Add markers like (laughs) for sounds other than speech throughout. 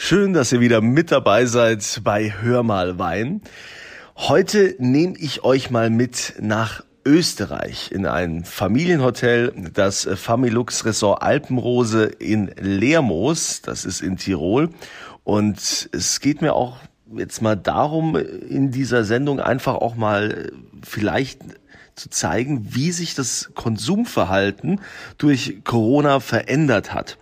Schön, dass ihr wieder mit dabei seid bei Hör mal Wein. Heute nehme ich euch mal mit nach Österreich in ein Familienhotel, das Familux Resort Alpenrose in Lermoos, das ist in Tirol. Und es geht mir auch jetzt mal darum, in dieser Sendung einfach auch mal vielleicht zu zeigen, wie sich das Konsumverhalten durch Corona verändert hat.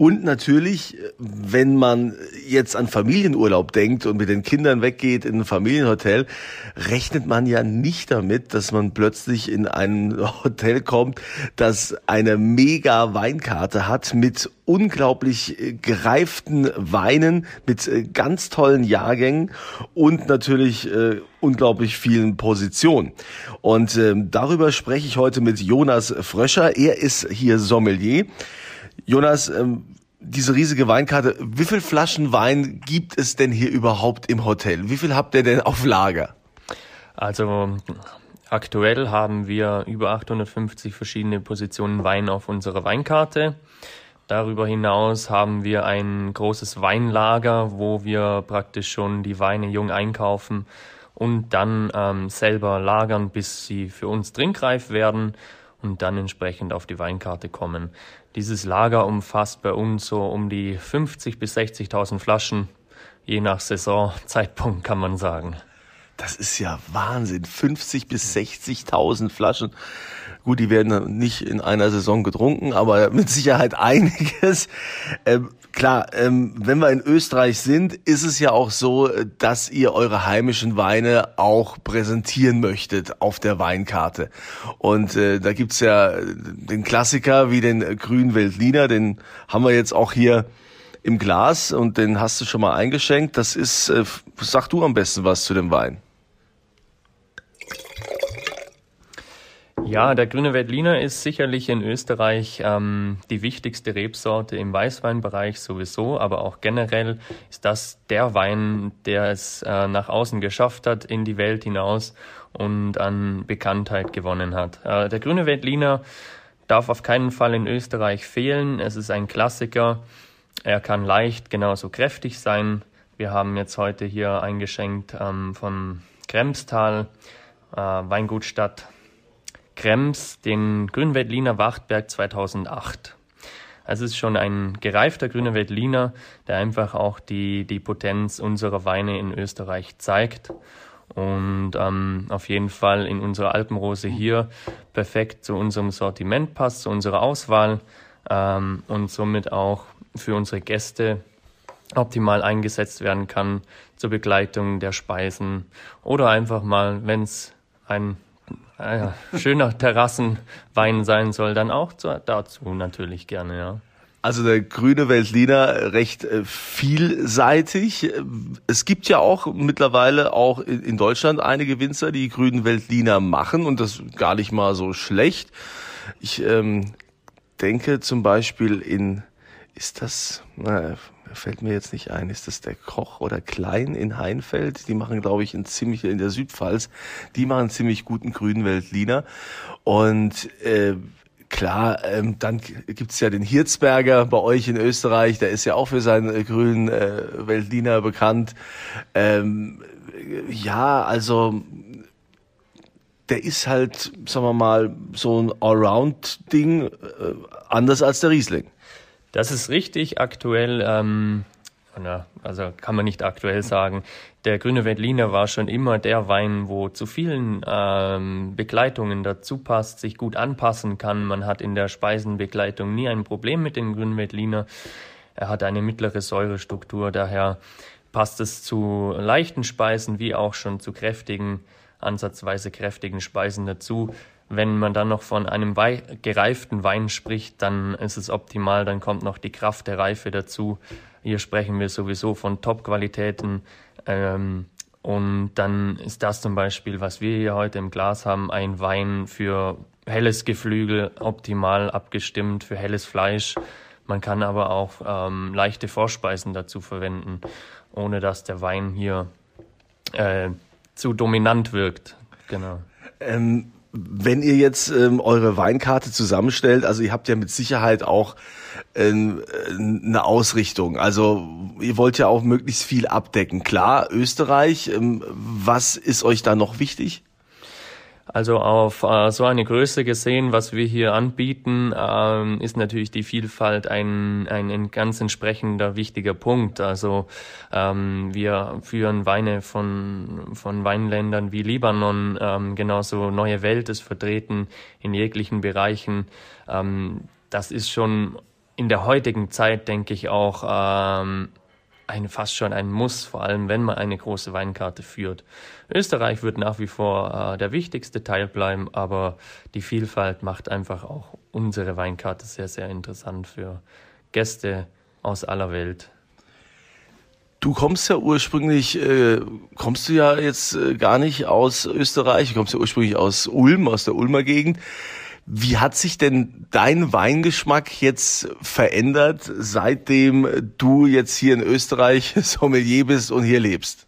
Und natürlich, wenn man jetzt an Familienurlaub denkt und mit den Kindern weggeht in ein Familienhotel, rechnet man ja nicht damit, dass man plötzlich in ein (laughs) Hotel kommt, das eine mega Weinkarte hat mit unglaublich gereiften Weinen, mit ganz tollen Jahrgängen und natürlich äh, unglaublich vielen Positionen. Und äh, darüber spreche ich heute mit Jonas Fröscher. Er ist hier Sommelier. Jonas, ähm, diese riesige Weinkarte, wie viel Flaschen Wein gibt es denn hier überhaupt im Hotel? Wie viel habt ihr denn auf Lager? Also aktuell haben wir über 850 verschiedene Positionen Wein auf unserer Weinkarte. Darüber hinaus haben wir ein großes Weinlager, wo wir praktisch schon die Weine jung einkaufen und dann ähm, selber lagern, bis sie für uns trinkreif werden und dann entsprechend auf die Weinkarte kommen. Dieses Lager umfasst bei uns so um die 50 bis 60.000 Flaschen, je nach Saisonzeitpunkt kann man sagen. Das ist ja Wahnsinn. 50 bis 60.000 Flaschen. Gut, die werden nicht in einer Saison getrunken, aber mit Sicherheit einiges. Ähm, klar, ähm, wenn wir in Österreich sind, ist es ja auch so, dass ihr eure heimischen Weine auch präsentieren möchtet auf der Weinkarte. Und äh, da gibt's ja den Klassiker wie den grünen Veltliner, den haben wir jetzt auch hier im Glas und den hast du schon mal eingeschenkt. Das ist, äh, sag du am besten was zu dem Wein. Ja, der grüne Veltliner ist sicherlich in Österreich ähm, die wichtigste Rebsorte im Weißweinbereich sowieso, aber auch generell ist das der Wein, der es äh, nach außen geschafft hat, in die Welt hinaus und an Bekanntheit gewonnen hat. Äh, der grüne Veltliner darf auf keinen Fall in Österreich fehlen. Es ist ein Klassiker. Er kann leicht genauso kräftig sein. Wir haben jetzt heute hier eingeschenkt ähm, von Kremstal, äh, Weingutstadt Krems den Grünweltliner Wachtberg 2008. Also es ist schon ein gereifter grüner Veltliner, der einfach auch die, die Potenz unserer Weine in Österreich zeigt und ähm, auf jeden Fall in unserer Alpenrose hier perfekt zu unserem Sortiment passt, zu unserer Auswahl ähm, und somit auch für unsere Gäste optimal eingesetzt werden kann zur Begleitung der Speisen oder einfach mal, wenn es ein ah schöner Terrassenwein sein soll, dann auch zu, dazu natürlich gerne, ja. Also der grüne Veltliner recht äh, vielseitig. Es gibt ja auch mittlerweile auch in Deutschland einige Winzer, die grünen Veltliner machen und das gar nicht mal so schlecht. Ich ähm, denke zum Beispiel in, ist das, na, fällt mir jetzt nicht ein, ist das der Koch oder Klein in Heinfeld? Die machen, glaube ich, in ziemlich in der Südpfalz, die machen einen ziemlich guten grünen Veltliner. Und äh, klar, ähm, dann gibt's ja den Hirzberger bei euch in Österreich, der ist ja auch für seinen äh, grünen äh, Veltliner bekannt. Ähm, ja, also der ist halt, sagen wir mal, so ein Allround-Ding, äh, anders als der Riesling. Das ist richtig. Aktuell, ähm, na, also kann man nicht aktuell sagen. Der grüne Veltliner war schon immer der Wein, wo zu vielen ähm, Begleitungen dazu passt, sich gut anpassen kann. Man hat in der Speisenbegleitung nie ein Problem mit dem grünen Veltliner. Er hat eine mittlere Säurestruktur, daher passt es zu leichten Speisen wie auch schon zu kräftigen, ansatzweise kräftigen Speisen dazu. Wenn man dann noch von einem Wei gereiften Wein spricht, dann ist es optimal, dann kommt noch die Kraft der Reife dazu. Hier sprechen wir sowieso von Top-Qualitäten. Ähm, und dann ist das zum Beispiel, was wir hier heute im Glas haben, ein Wein für helles Geflügel, optimal abgestimmt für helles Fleisch. Man kann aber auch ähm, leichte Vorspeisen dazu verwenden, ohne dass der Wein hier äh, zu dominant wirkt. Genau. Ähm wenn ihr jetzt ähm, eure Weinkarte zusammenstellt, also ihr habt ja mit Sicherheit auch ähm, eine Ausrichtung. Also ihr wollt ja auch möglichst viel abdecken. Klar, Österreich, ähm, was ist euch da noch wichtig? Also auf äh, so eine Größe gesehen, was wir hier anbieten, ähm, ist natürlich die Vielfalt ein, ein, ein ganz entsprechender wichtiger Punkt. Also ähm, wir führen Weine von, von Weinländern wie Libanon, ähm, genauso Neue Welt ist vertreten in jeglichen Bereichen. Ähm, das ist schon in der heutigen Zeit, denke ich, auch ähm, ein, fast schon ein Muss, vor allem wenn man eine große Weinkarte führt. Österreich wird nach wie vor äh, der wichtigste Teil bleiben, aber die Vielfalt macht einfach auch unsere Weinkarte sehr, sehr interessant für Gäste aus aller Welt. Du kommst ja ursprünglich, äh, kommst du ja jetzt äh, gar nicht aus Österreich, du kommst ja ursprünglich aus Ulm, aus der Ulmer Gegend. Wie hat sich denn dein Weingeschmack jetzt verändert, seitdem du jetzt hier in Österreich (laughs) Sommelier bist und hier lebst?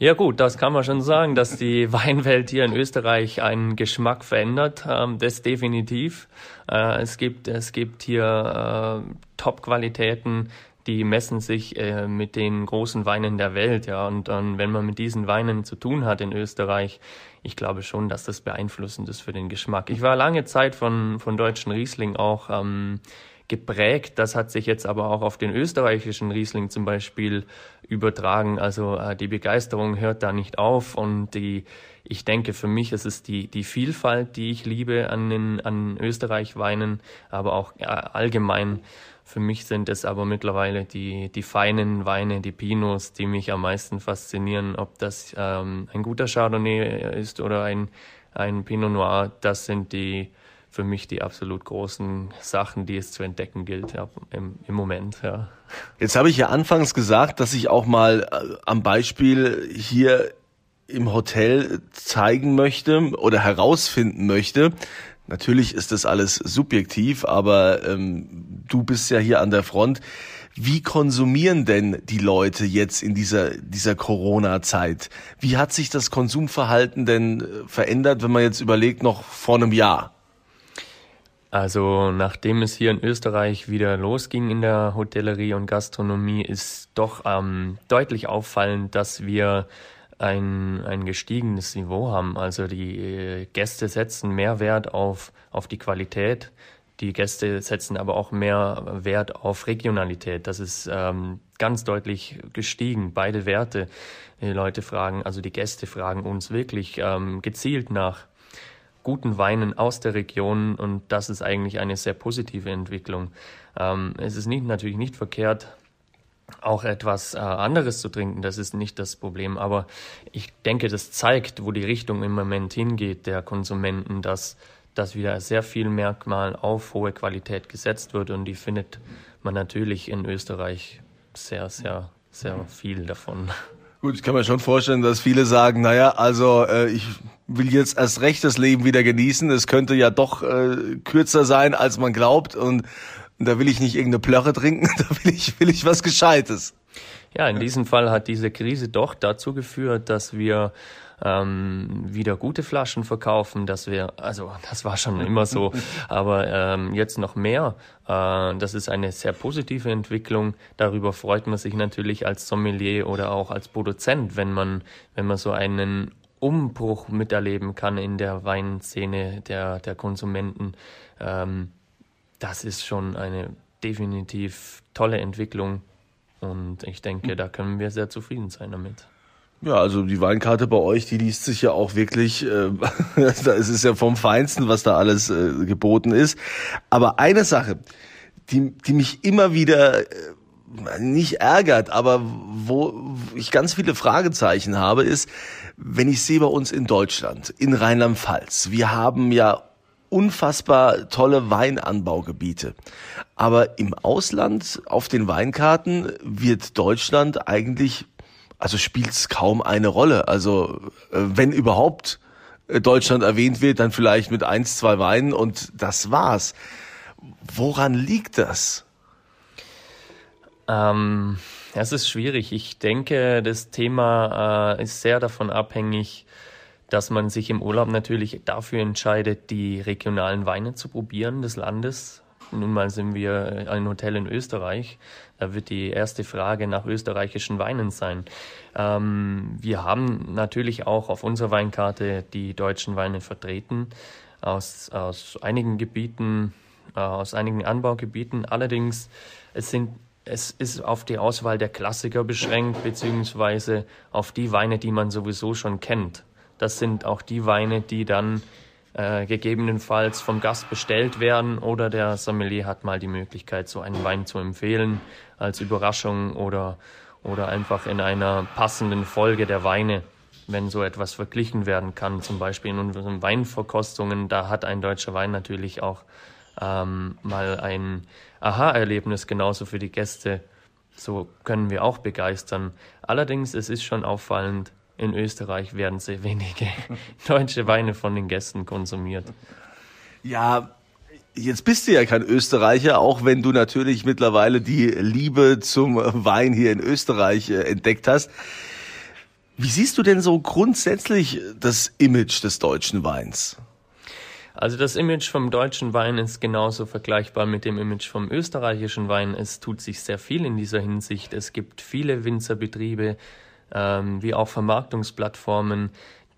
Ja gut, das kann man schon sagen, dass die (laughs) Weinwelt hier in Österreich einen Geschmack verändert. Ähm, das definitiv. Äh, es gibt es gibt hier äh, Top-Qualitäten, die messen sich äh, mit den großen Weinen der Welt, ja. Und ähm, wenn man mit diesen Weinen zu tun hat in Österreich, ich glaube schon, dass das beeinflussend ist für den Geschmack. Ich war lange Zeit von, von deutschen Riesling auch ähm, geprägt. Das hat sich jetzt aber auch auf den österreichischen Riesling zum Beispiel übertragen. Also äh, die Begeisterung hört da nicht auf und die, ich denke, für mich ist es die, die Vielfalt, die ich liebe an den, an Österreich-Weinen, aber auch äh, allgemein für mich sind es aber mittlerweile die, die feinen Weine, die Pinots, die mich am meisten faszinieren. Ob das ähm, ein guter Chardonnay ist oder ein, ein Pinot Noir, das sind die für mich die absolut großen Sachen, die es zu entdecken gilt ja, im, im Moment. Ja. Jetzt habe ich ja anfangs gesagt, dass ich auch mal äh, am Beispiel hier im Hotel zeigen möchte oder herausfinden möchte, Natürlich ist das alles subjektiv, aber ähm, du bist ja hier an der Front. Wie konsumieren denn die Leute jetzt in dieser, dieser Corona-Zeit? Wie hat sich das Konsumverhalten denn äh, verändert, wenn man jetzt überlegt, noch vor einem Jahr? Also nachdem es hier in Österreich wieder losging in der Hotellerie und Gastronomie, ist doch ähm, deutlich auffallend, dass wir ein, ein gestiegenes Niveau haben. Also die äh, Gäste setzen mehr Wert auf, auf die Qualität. Die Gäste setzen aber auch mehr Wert auf Regionalität. Das ist ähm, ganz deutlich gestiegen, beide Werte. Die Leute fragen, also die Gäste fragen uns wirklich ähm, gezielt nach guten Weinen aus der Region und das ist eigentlich eine sehr positive Entwicklung. Ähm, es ist nicht, natürlich nicht verkehrt, auch etwas äh, anderes zu trinken, das ist nicht das Problem. Aber ich denke, das zeigt, wo die Richtung im Moment hingeht der Konsumenten, dass, dass wieder sehr viel Merkmal auf hohe Qualität gesetzt wird und die findet man natürlich in Österreich sehr, sehr, sehr viel davon. Gut, ich kann mir schon vorstellen, dass viele sagen, naja, also äh, ich will jetzt erst recht das Leben wieder genießen. Es könnte ja doch äh, kürzer sein, als man glaubt. Und und da will ich nicht irgendeine Plörre trinken, (laughs) da will ich, will ich was Gescheites. Ja, in diesem Fall hat diese Krise doch dazu geführt, dass wir ähm, wieder gute Flaschen verkaufen, dass wir, also das war schon immer so, (laughs) aber ähm, jetzt noch mehr. Äh, das ist eine sehr positive Entwicklung. Darüber freut man sich natürlich als Sommelier oder auch als Produzent, wenn man, wenn man so einen Umbruch miterleben kann in der Weinszene der, der Konsumenten. Ähm, das ist schon eine definitiv tolle Entwicklung und ich denke, da können wir sehr zufrieden sein damit. Ja, also die Weinkarte bei euch, die liest sich ja auch wirklich, äh, (laughs) es ist ja vom Feinsten, was da alles äh, geboten ist. Aber eine Sache, die, die mich immer wieder äh, nicht ärgert, aber wo ich ganz viele Fragezeichen habe, ist, wenn ich sehe bei uns in Deutschland, in Rheinland-Pfalz, wir haben ja unfassbar tolle Weinanbaugebiete. Aber im Ausland auf den Weinkarten wird Deutschland eigentlich, also spielt es kaum eine Rolle. Also äh, wenn überhaupt äh, Deutschland erwähnt wird, dann vielleicht mit eins, zwei Weinen und das war's. Woran liegt das? Ähm, es ist schwierig. Ich denke, das Thema äh, ist sehr davon abhängig, dass man sich im Urlaub natürlich dafür entscheidet, die regionalen Weine zu probieren des Landes. Nun mal sind wir ein Hotel in Österreich. Da wird die erste Frage nach österreichischen Weinen sein. Ähm, wir haben natürlich auch auf unserer Weinkarte die deutschen Weine vertreten aus, aus einigen Gebieten, äh, aus einigen Anbaugebieten. Allerdings, es sind es ist auf die Auswahl der Klassiker beschränkt, beziehungsweise auf die Weine, die man sowieso schon kennt. Das sind auch die Weine, die dann äh, gegebenenfalls vom Gast bestellt werden oder der Sommelier hat mal die Möglichkeit, so einen Wein zu empfehlen als Überraschung oder, oder einfach in einer passenden Folge der Weine, wenn so etwas verglichen werden kann. Zum Beispiel in unseren Weinverkostungen, da hat ein deutscher Wein natürlich auch ähm, mal ein Aha-Erlebnis genauso für die Gäste. So können wir auch begeistern. Allerdings, es ist schon auffallend, in Österreich werden sehr wenige (laughs) deutsche Weine von den Gästen konsumiert. Ja, Jetzt bist du ja kein Österreicher, auch wenn du natürlich mittlerweile die Liebe zum Wein hier in Österreich äh, entdeckt hast. Wie siehst du denn so grundsätzlich das Image des deutschen Weins? Also das Image vom deutschen Wein ist genauso vergleichbar mit dem Image vom österreichischen Wein. Es tut sich sehr viel in dieser Hinsicht. Es gibt viele Winzerbetriebe, ähm, wie auch Vermarktungsplattformen,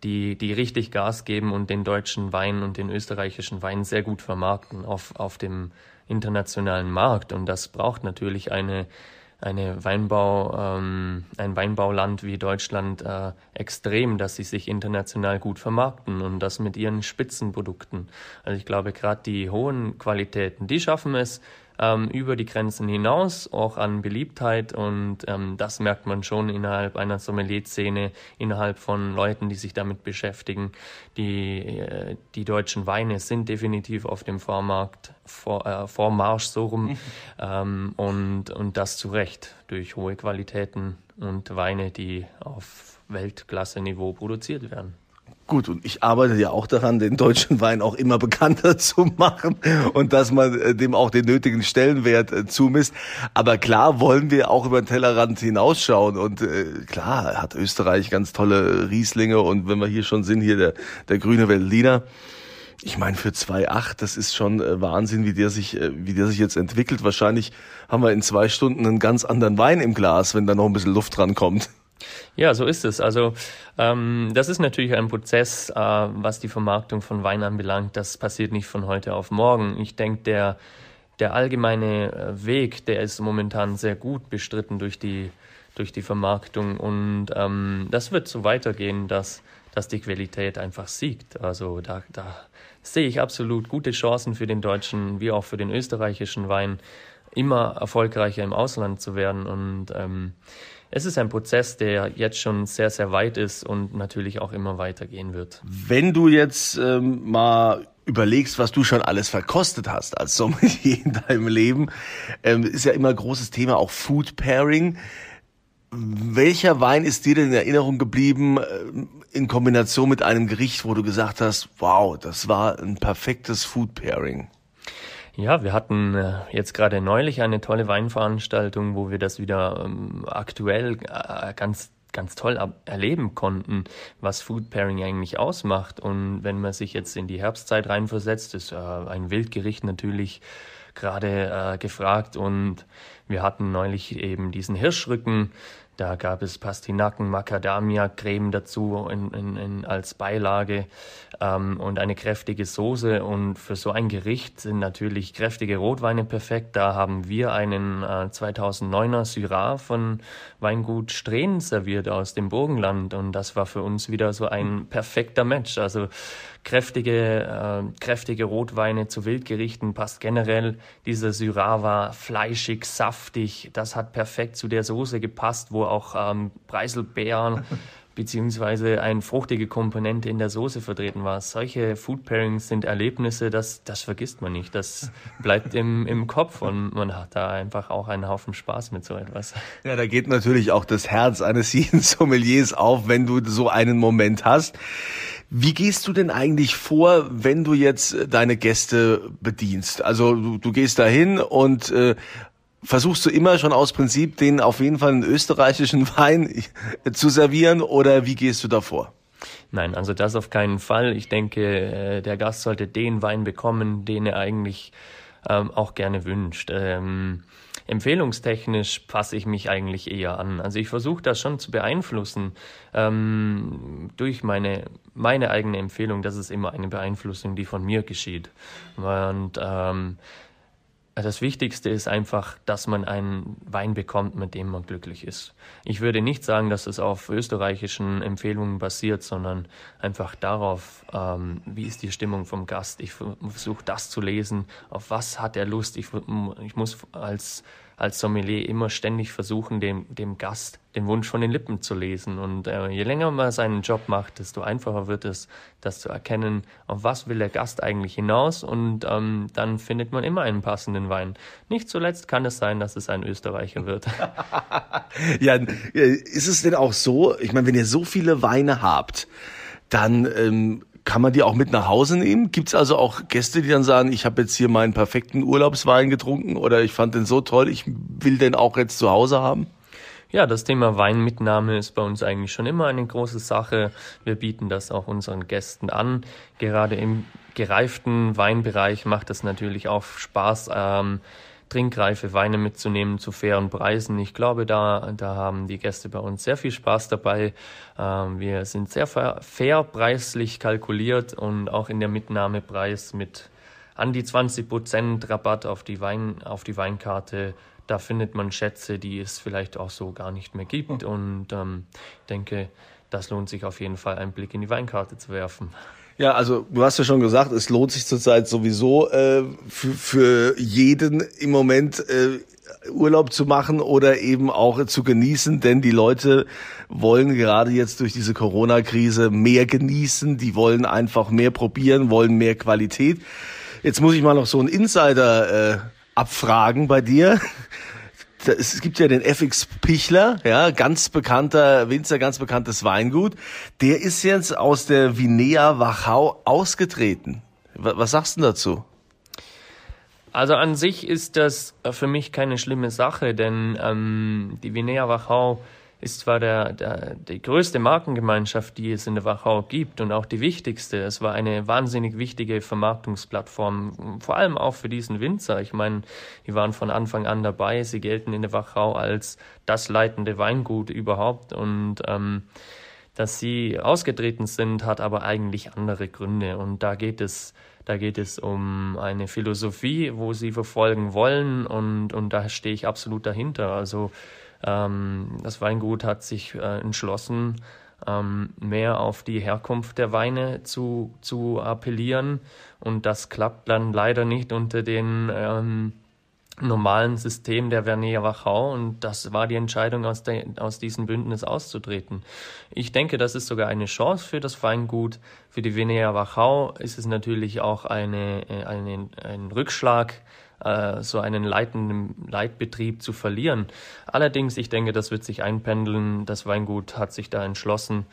die, die richtig Gas geben und den deutschen Wein und den österreichischen Wein sehr gut vermarkten auf, auf dem internationalen Markt. Und das braucht natürlich eine, eine Weinbau, ähm, ein Weinbauland wie Deutschland äh, extrem, dass sie sich international gut vermarkten und das mit ihren Spitzenprodukten. Also ich glaube, gerade die hohen Qualitäten, die schaffen es, ähm, über die Grenzen hinaus, auch an Beliebtheit und ähm, das merkt man schon innerhalb einer Sommelier-Szene, innerhalb von Leuten, die sich damit beschäftigen. Die, äh, die deutschen Weine sind definitiv auf dem Vormarkt, vor, äh, Vormarsch so rum ähm, und, und das zu Recht durch hohe Qualitäten und Weine, die auf Weltklasse-Niveau produziert werden. Gut, und ich arbeite ja auch daran, den deutschen Wein auch immer bekannter (laughs) zu machen und dass man äh, dem auch den nötigen Stellenwert äh, zumisst. Aber klar wollen wir auch über den Tellerrand hinausschauen und äh, klar hat Österreich ganz tolle Rieslinge und wenn wir hier schon sind, hier der, der grüne Veltliner. Ich meine, für 2,8, das ist schon Wahnsinn, wie der sich, wie der sich jetzt entwickelt. Wahrscheinlich haben wir in zwei Stunden einen ganz anderen Wein im Glas, wenn da noch ein bisschen Luft dran kommt. Ja, so ist es. Also ähm, das ist natürlich ein Prozess, äh, was die Vermarktung von Wein anbelangt. Das passiert nicht von heute auf morgen. Ich denke, der, der allgemeine äh, Weg, der ist momentan sehr gut bestritten durch die, durch die Vermarktung. Und ähm, das wird so weitergehen, dass, dass die Qualität einfach siegt. Also da, da sehe ich absolut gute Chancen für den deutschen wie auch für den österreichischen Wein, immer erfolgreicher im Ausland zu werden. Und ähm, es ist ein Prozess, der jetzt schon sehr, sehr weit ist und natürlich auch immer weitergehen wird. Wenn du jetzt ähm, mal überlegst, was du schon alles verkostet hast als Sommelier (laughs) in deinem Leben, ähm, ist ja immer großes Thema auch Food Pairing. Welcher Wein ist dir denn in Erinnerung geblieben äh, in Kombination mit einem Gericht, wo du gesagt hast, wow, das war ein perfektes Food Pairing? Ja, wir hatten äh, jetzt gerade neulich eine tolle Weinveranstaltung, wo wir das wieder ähm, aktuell äh, ganz ganz toll erleben konnten, was Food Pairing eigentlich ausmacht. Und wenn man sich jetzt in die Herbstzeit reinversetzt, ist äh, ein Wildgericht natürlich gerade äh, gefragt. Und wir hatten neulich eben diesen Hirschrücken da gab es Pastinaken, Macadamia-Creme dazu in, in, in, als Beilage ähm, und eine kräftige Soße. Und für so ein Gericht sind natürlich kräftige Rotweine perfekt. Da haben wir einen äh, 2009er Syrah von Weingut Strehn serviert aus dem Burgenland. Und das war für uns wieder so ein perfekter Match. Also kräftige, äh, kräftige Rotweine zu Wildgerichten passt generell. Dieser Syrah war fleischig, saftig. Das hat perfekt zu der Soße gepasst, wo auch ähm, Preiselbeeren (laughs) beziehungsweise eine fruchtige Komponente in der Soße vertreten war. Solche Food Pairings sind Erlebnisse, das, das vergisst man nicht. Das (laughs) bleibt im, im Kopf und man hat da einfach auch einen Haufen Spaß mit so etwas. Ja, da geht natürlich auch das Herz eines jeden (laughs) Sommeliers auf, wenn du so einen Moment hast. Wie gehst du denn eigentlich vor, wenn du jetzt deine Gäste bedienst? Also du, du gehst dahin und äh, versuchst du immer schon aus Prinzip den auf jeden Fall einen österreichischen (laughs) Wein zu servieren oder wie gehst du davor? Nein, also das auf keinen Fall. Ich denke, äh, der Gast sollte den Wein bekommen, den er eigentlich ähm, auch gerne wünscht. Ähm, empfehlungstechnisch passe ich mich eigentlich eher an. Also ich versuche das schon zu beeinflussen ähm, durch meine, meine eigene Empfehlung. Das ist immer eine Beeinflussung, die von mir geschieht. Und ähm, das Wichtigste ist einfach, dass man einen Wein bekommt, mit dem man glücklich ist. Ich würde nicht sagen, dass es auf österreichischen Empfehlungen basiert, sondern einfach darauf, ähm, wie ist die Stimmung vom Gast. Ich versuche das zu lesen, auf was hat er Lust. Ich, ich muss als als Sommelier immer ständig versuchen, dem, dem Gast den Wunsch von den Lippen zu lesen. Und äh, je länger man seinen Job macht, desto einfacher wird es, das zu erkennen, auf was will der Gast eigentlich hinaus. Und ähm, dann findet man immer einen passenden Wein. Nicht zuletzt kann es sein, dass es ein Österreicher wird. (laughs) (laughs) ja, äh, ist es denn auch so, ich meine, wenn ihr so viele Weine habt, dann ähm, kann man die auch mit nach Hause nehmen? Gibt es also auch Gäste, die dann sagen, ich habe jetzt hier meinen perfekten Urlaubswein getrunken oder ich fand den so toll, ich will den auch jetzt zu Hause haben? Ja, das Thema Weinmitnahme ist bei uns eigentlich schon immer eine große Sache. Wir bieten das auch unseren Gästen an. Gerade im gereiften Weinbereich macht es natürlich auch Spaß, ähm, trinkreife Weine mitzunehmen zu fairen Preisen. Ich glaube, da, da haben die Gäste bei uns sehr viel Spaß dabei. Ähm, wir sind sehr fair preislich kalkuliert und auch in der Mitnahmepreis mit an die 20 Prozent Rabatt auf die Wein, auf die Weinkarte. Da findet man Schätze, die es vielleicht auch so gar nicht mehr gibt. Und ähm, ich denke, das lohnt sich auf jeden Fall, einen Blick in die Weinkarte zu werfen. Ja, also du hast ja schon gesagt, es lohnt sich zurzeit sowieso äh, für, für jeden im Moment äh, Urlaub zu machen oder eben auch zu genießen, denn die Leute wollen gerade jetzt durch diese Corona-Krise mehr genießen, die wollen einfach mehr probieren, wollen mehr Qualität. Jetzt muss ich mal noch so einen Insider äh, abfragen bei dir es gibt ja den FX Pichler, ja, ganz bekannter Winzer, ganz bekanntes Weingut. Der ist jetzt aus der Vinea Wachau ausgetreten. Was sagst du dazu? Also an sich ist das für mich keine schlimme Sache, denn ähm, die Vinea Wachau ist zwar der, der, die größte Markengemeinschaft, die es in der Wachau gibt und auch die wichtigste. Es war eine wahnsinnig wichtige Vermarktungsplattform, vor allem auch für diesen Winzer. Ich meine, die waren von Anfang an dabei. Sie gelten in der Wachau als das leitende Weingut überhaupt und ähm, dass sie ausgetreten sind, hat aber eigentlich andere Gründe. Und da geht es, da geht es um eine Philosophie, wo sie verfolgen wollen und, und da stehe ich absolut dahinter. Also ähm, das Weingut hat sich äh, entschlossen, ähm, mehr auf die Herkunft der Weine zu, zu appellieren. Und das klappt dann leider nicht unter den ähm, normalen System der Vernier Wachau und das war die Entscheidung, aus, der, aus diesem Bündnis auszutreten. Ich denke, das ist sogar eine Chance für das Weingut. Für die Vernier Wachau ist es natürlich auch eine, äh, eine, ein Rückschlag, äh, so einen leitenden Leitbetrieb zu verlieren. Allerdings, ich denke, das wird sich einpendeln. Das Weingut hat sich da entschlossen.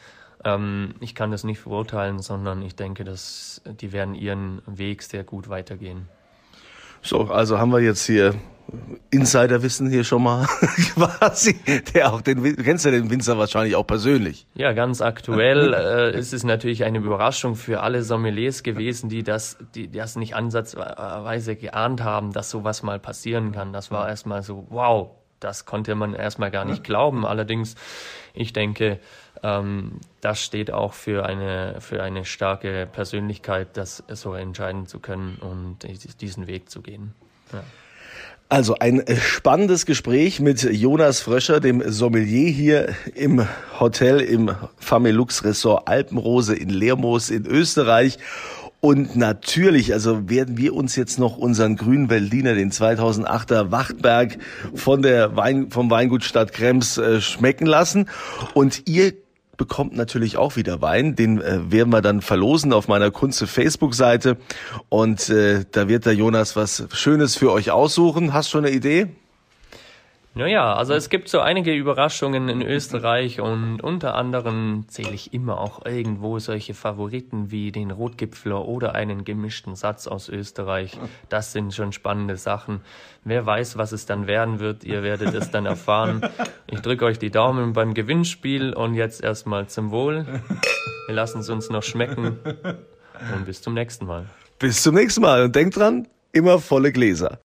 Ähm, ich kann das nicht verurteilen, sondern ich denke, dass die werden ihren Weg sehr gut weitergehen. So, also haben wir jetzt hier Insiderwissen hier schon mal (laughs) quasi, der auch den, du kennst ja den Winzer wahrscheinlich auch persönlich. Ja, ganz aktuell äh, ist es natürlich eine Überraschung für alle Sommeliers gewesen, die das, die das nicht ansatzweise geahnt haben, dass sowas mal passieren kann. Das war erstmal so, wow, das konnte man erstmal gar nicht glauben. Allerdings, ich denke, ähm, das steht auch für eine, für eine starke Persönlichkeit, das so entscheiden zu können und diesen Weg zu gehen. Ja. Also ein spannendes Gespräch mit Jonas Fröscher, dem Sommelier hier im Hotel im Famelux Ressort Alpenrose in Lermoos in Österreich. Und natürlich, also werden wir uns jetzt noch unseren grünen Berliner, den 2008er Wachtberg von der Wein, vom Weingut Stadt Krems äh, schmecken lassen. Und ihr bekommt natürlich auch wieder Wein. Den äh, werden wir dann verlosen auf meiner Kunze Facebook-Seite. Und äh, da wird der Jonas was Schönes für euch aussuchen. Hast du schon eine Idee? Naja, also es gibt so einige Überraschungen in Österreich und unter anderem zähle ich immer auch irgendwo solche Favoriten wie den Rotgipfler oder einen gemischten Satz aus Österreich. Das sind schon spannende Sachen. Wer weiß, was es dann werden wird, ihr werdet es dann erfahren. Ich drücke euch die Daumen beim Gewinnspiel und jetzt erstmal zum Wohl. Wir lassen es uns noch schmecken und bis zum nächsten Mal. Bis zum nächsten Mal und denkt dran, immer volle Gläser.